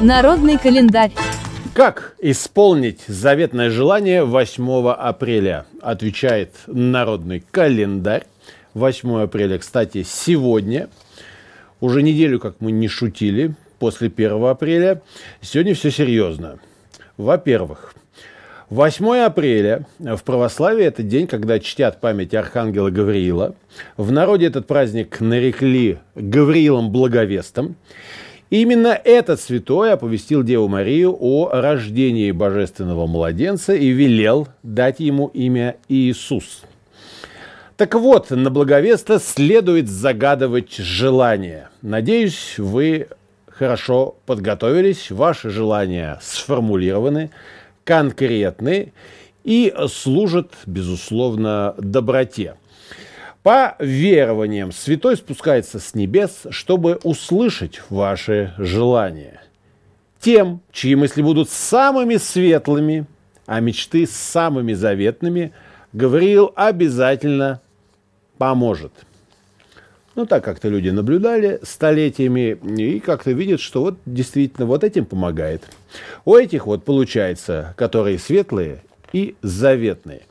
Народный календарь. Как исполнить заветное желание 8 апреля? Отвечает народный календарь. 8 апреля, кстати, сегодня. Уже неделю, как мы не шутили, после 1 апреля. Сегодня все серьезно. Во-первых, 8 апреля в православии это день, когда чтят память архангела Гавриила. В народе этот праздник нарекли Гавриилом Благовестом. Именно этот святой оповестил Деву Марию о рождении божественного младенца и велел дать ему имя Иисус. Так вот, на благовеста следует загадывать желание. Надеюсь, вы хорошо подготовились, ваши желания сформулированы, конкретны и служат, безусловно, доброте. По верованиям, святой спускается с небес, чтобы услышать ваши желания. Тем, чьи мысли будут самыми светлыми, а мечты самыми заветными, Гавриил обязательно поможет. Ну, так как-то люди наблюдали столетиями и как-то видят, что вот действительно вот этим помогает. У этих вот получается, которые светлые и заветные.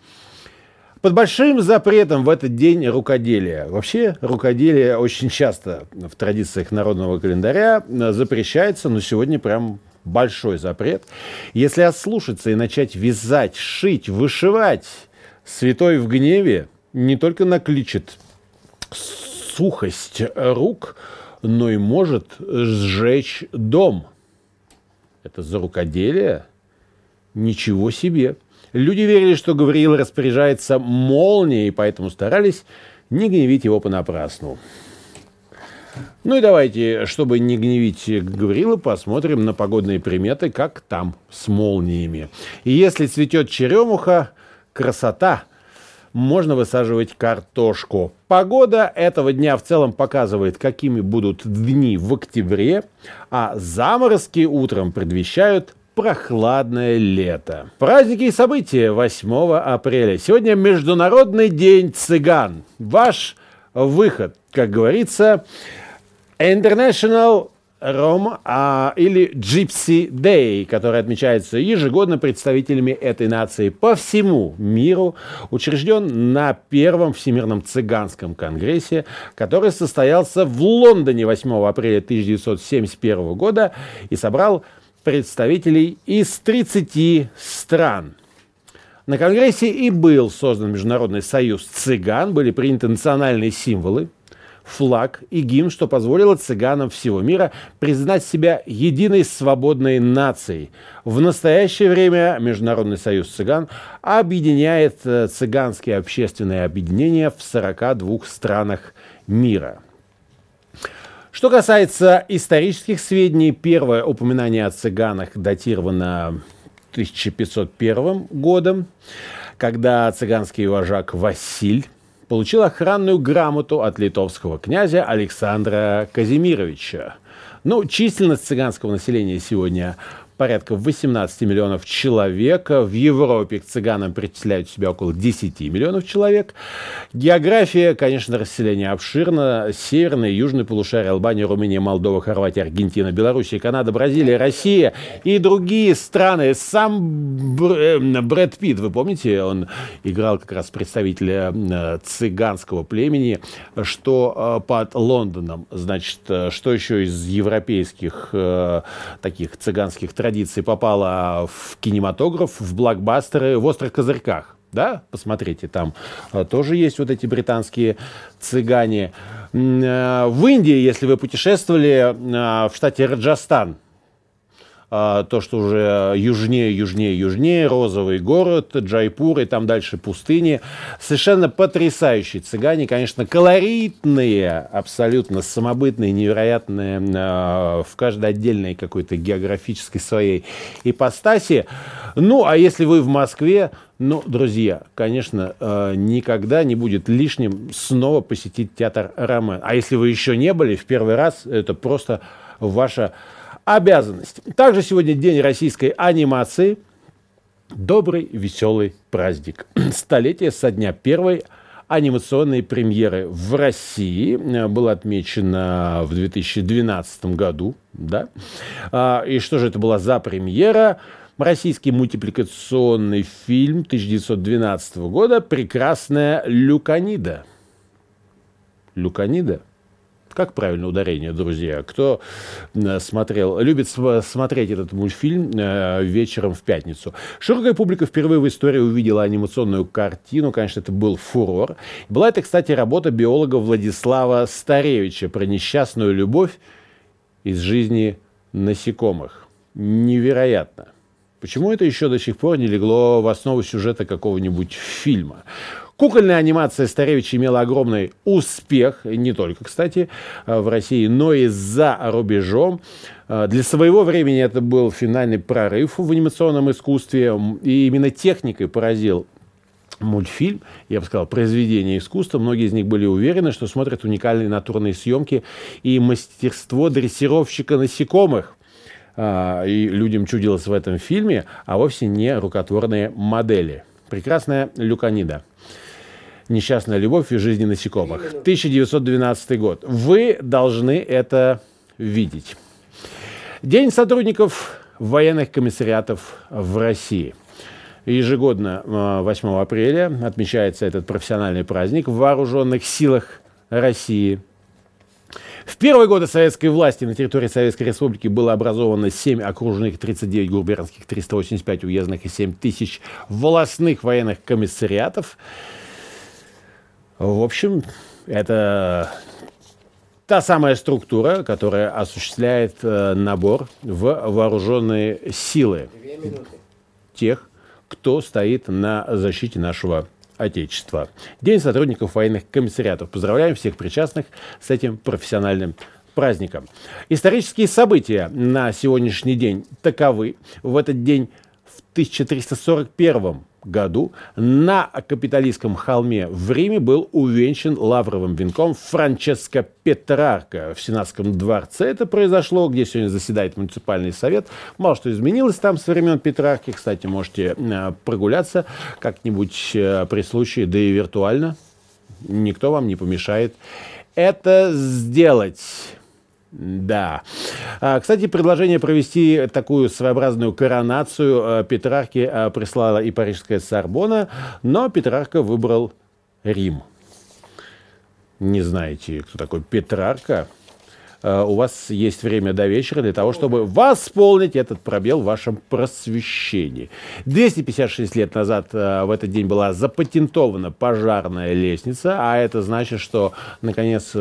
Под большим запретом в этот день рукоделия. Вообще рукоделие очень часто в традициях народного календаря запрещается, но сегодня прям большой запрет. Если ослушаться и начать вязать, шить, вышивать, святой в гневе не только накличет сухость рук, но и может сжечь дом. Это за рукоделие? Ничего себе! Люди верили, что Гавриил распоряжается молнией, поэтому старались не гневить его понапрасну. Ну и давайте, чтобы не гневить Гаврила, посмотрим на погодные приметы, как там с молниями. И если цветет черемуха, красота – можно высаживать картошку. Погода этого дня в целом показывает, какими будут дни в октябре, а заморозки утром предвещают прохладное лето. Праздники и события 8 апреля. Сегодня Международный день цыган. Ваш выход, как говорится, International Ром а, или Gypsy Day, который отмечается ежегодно представителями этой нации по всему миру, учрежден на первом Всемирном цыганском конгрессе, который состоялся в Лондоне 8 апреля 1971 года и собрал представителей из 30 стран. На Конгрессе и был создан Международный союз цыган, были приняты национальные символы – флаг и гимн, что позволило цыганам всего мира признать себя единой свободной нацией. В настоящее время Международный союз цыган объединяет э, цыганские общественные объединения в 42 странах мира. Что касается исторических сведений, первое упоминание о цыганах датировано 1501 годом, когда цыганский вожак Василь получил охранную грамоту от литовского князя Александра Казимировича. Ну, численность цыганского населения сегодня порядка 18 миллионов человек. В Европе к цыганам причисляют себя около 10 миллионов человек. География, конечно, расселение обширно. Северное и южное полушарие, Албания, Румыния, Молдова, Хорватия, Аргентина, Белоруссия, Канада, Бразилия, Россия и другие страны. Сам э, Брэд Питт, вы помните, он играл как раз представителя э, цыганского племени, что э, под Лондоном, значит, что еще из европейских таких цыганских традиции попала в кинематограф, в блокбастеры, в «Острых козырьках». Да, посмотрите, там э, тоже есть вот эти британские цыгане. Э, в Индии, если вы путешествовали э, в штате Раджастан, то, что уже южнее, южнее, южнее, розовый город, Джайпур и там дальше пустыни. Совершенно потрясающие цыгане, конечно, колоритные, абсолютно самобытные, невероятные а, в каждой отдельной какой-то географической своей ипостаси. Ну, а если вы в Москве, ну, друзья, конечно, а, никогда не будет лишним снова посетить театр Ромен. А если вы еще не были в первый раз, это просто ваша обязанность. Также сегодня день российской анимации. Добрый, веселый праздник. Столетие со дня первой анимационной премьеры в России. Было отмечено в 2012 году. Да? А, и что же это была за премьера? Российский мультипликационный фильм 1912 года «Прекрасная Люканида». Люканида – как правильно ударение, друзья? Кто э, смотрел, любит смотреть этот мультфильм э, вечером в пятницу? Широкая публика впервые в истории увидела анимационную картину. Конечно, это был фурор. Была это, кстати, работа биолога Владислава Старевича про несчастную любовь из жизни насекомых. Невероятно. Почему это еще до сих пор не легло в основу сюжета какого-нибудь фильма? Кукольная анимация Старевича имела огромный успех, не только, кстати, э, в России, но и за рубежом. Э, для своего времени это был финальный прорыв в анимационном искусстве, и именно техникой поразил мультфильм, я бы сказал, произведение искусства. Многие из них были уверены, что смотрят уникальные натурные съемки и мастерство дрессировщика насекомых. Э, и людям чудилось в этом фильме, а вовсе не рукотворные модели. Прекрасная Люканида. «Несчастная любовь и жизни насекомых». 1912 год. Вы должны это видеть. День сотрудников военных комиссариатов в России. Ежегодно 8 а, апреля отмечается этот профессиональный праздник в вооруженных силах России. В первые годы советской власти на территории Советской Республики было образовано 7 окружных, 39 губернских, 385 уездных и 7 тысяч волостных военных комиссариатов. В общем, это та самая структура, которая осуществляет э, набор в вооруженные силы тех, кто стоит на защите нашего Отечества. День сотрудников военных комиссариатов. Поздравляем всех причастных с этим профессиональным праздником. Исторические события на сегодняшний день таковы. В этот день в 1341 году на капиталистском холме в Риме был увенчан лавровым венком Франческо Петрарка в Сенатском дворце. Это произошло, где сегодня заседает муниципальный совет. Мало что изменилось там со времен Петрарки. Кстати, можете э, прогуляться как-нибудь э, при случае, да и виртуально. Никто вам не помешает это сделать. Да. А, кстати, предложение провести такую своеобразную коронацию а, Петрарки а, прислала и парижская Сорбона, но Петрарка выбрал Рим. Не знаете, кто такой Петрарка? У вас есть время до вечера для того, чтобы восполнить этот пробел в вашем просвещении. 256 лет назад в этот день была запатентована пожарная лестница, а это значит, что, наконец,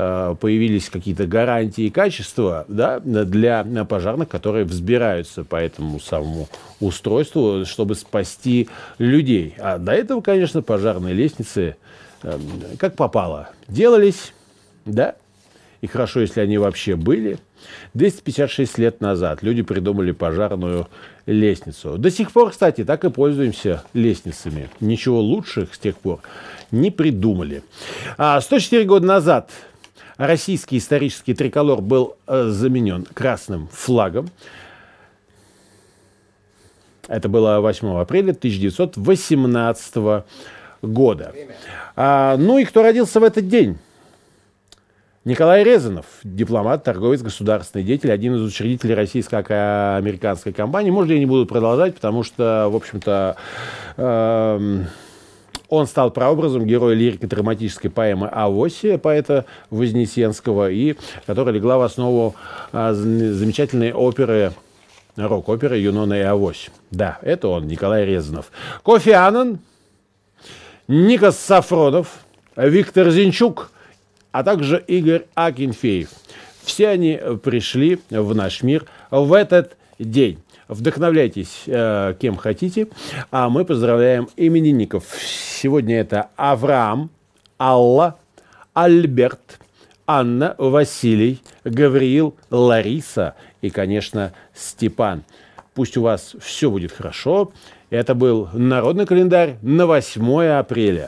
Э, появились какие-то гарантии качества да, для пожарных, которые взбираются по этому самому устройству, чтобы спасти людей. А до этого, конечно, пожарные лестницы эм, как попало делались, да, и хорошо, если они вообще были. 256 лет назад люди придумали пожарную лестницу. До сих пор, кстати, так и пользуемся лестницами. Ничего лучших с тех пор не придумали. А 104 года назад российский исторический триколор был э, заменен красным флагом. Это было 8 апреля 1918 года. А, ну и кто родился в этот день? Николай Резанов, дипломат, торговец, государственный деятель, один из учредителей российско-американской компании. Может, я не буду продолжать, потому что, в общем-то, э, он стал прообразом героя лирико-драматической поэмы «Авоси» поэта Вознесенского, и которая легла в основу а, замечательной оперы рок-оперы «Юнона и Авось». Да, это он, Николай Резанов. Кофи Аннан, Никас Сафронов, Виктор Зинчук, а также Игорь Акинфеев. Все они пришли в наш мир в этот день. Вдохновляйтесь э, кем хотите. А мы поздравляем именинников. Сегодня это Авраам, Алла, Альберт, Анна, Василий, Гавриил, Лариса и, конечно, Степан. Пусть у вас все будет хорошо. Это был народный календарь на 8 апреля.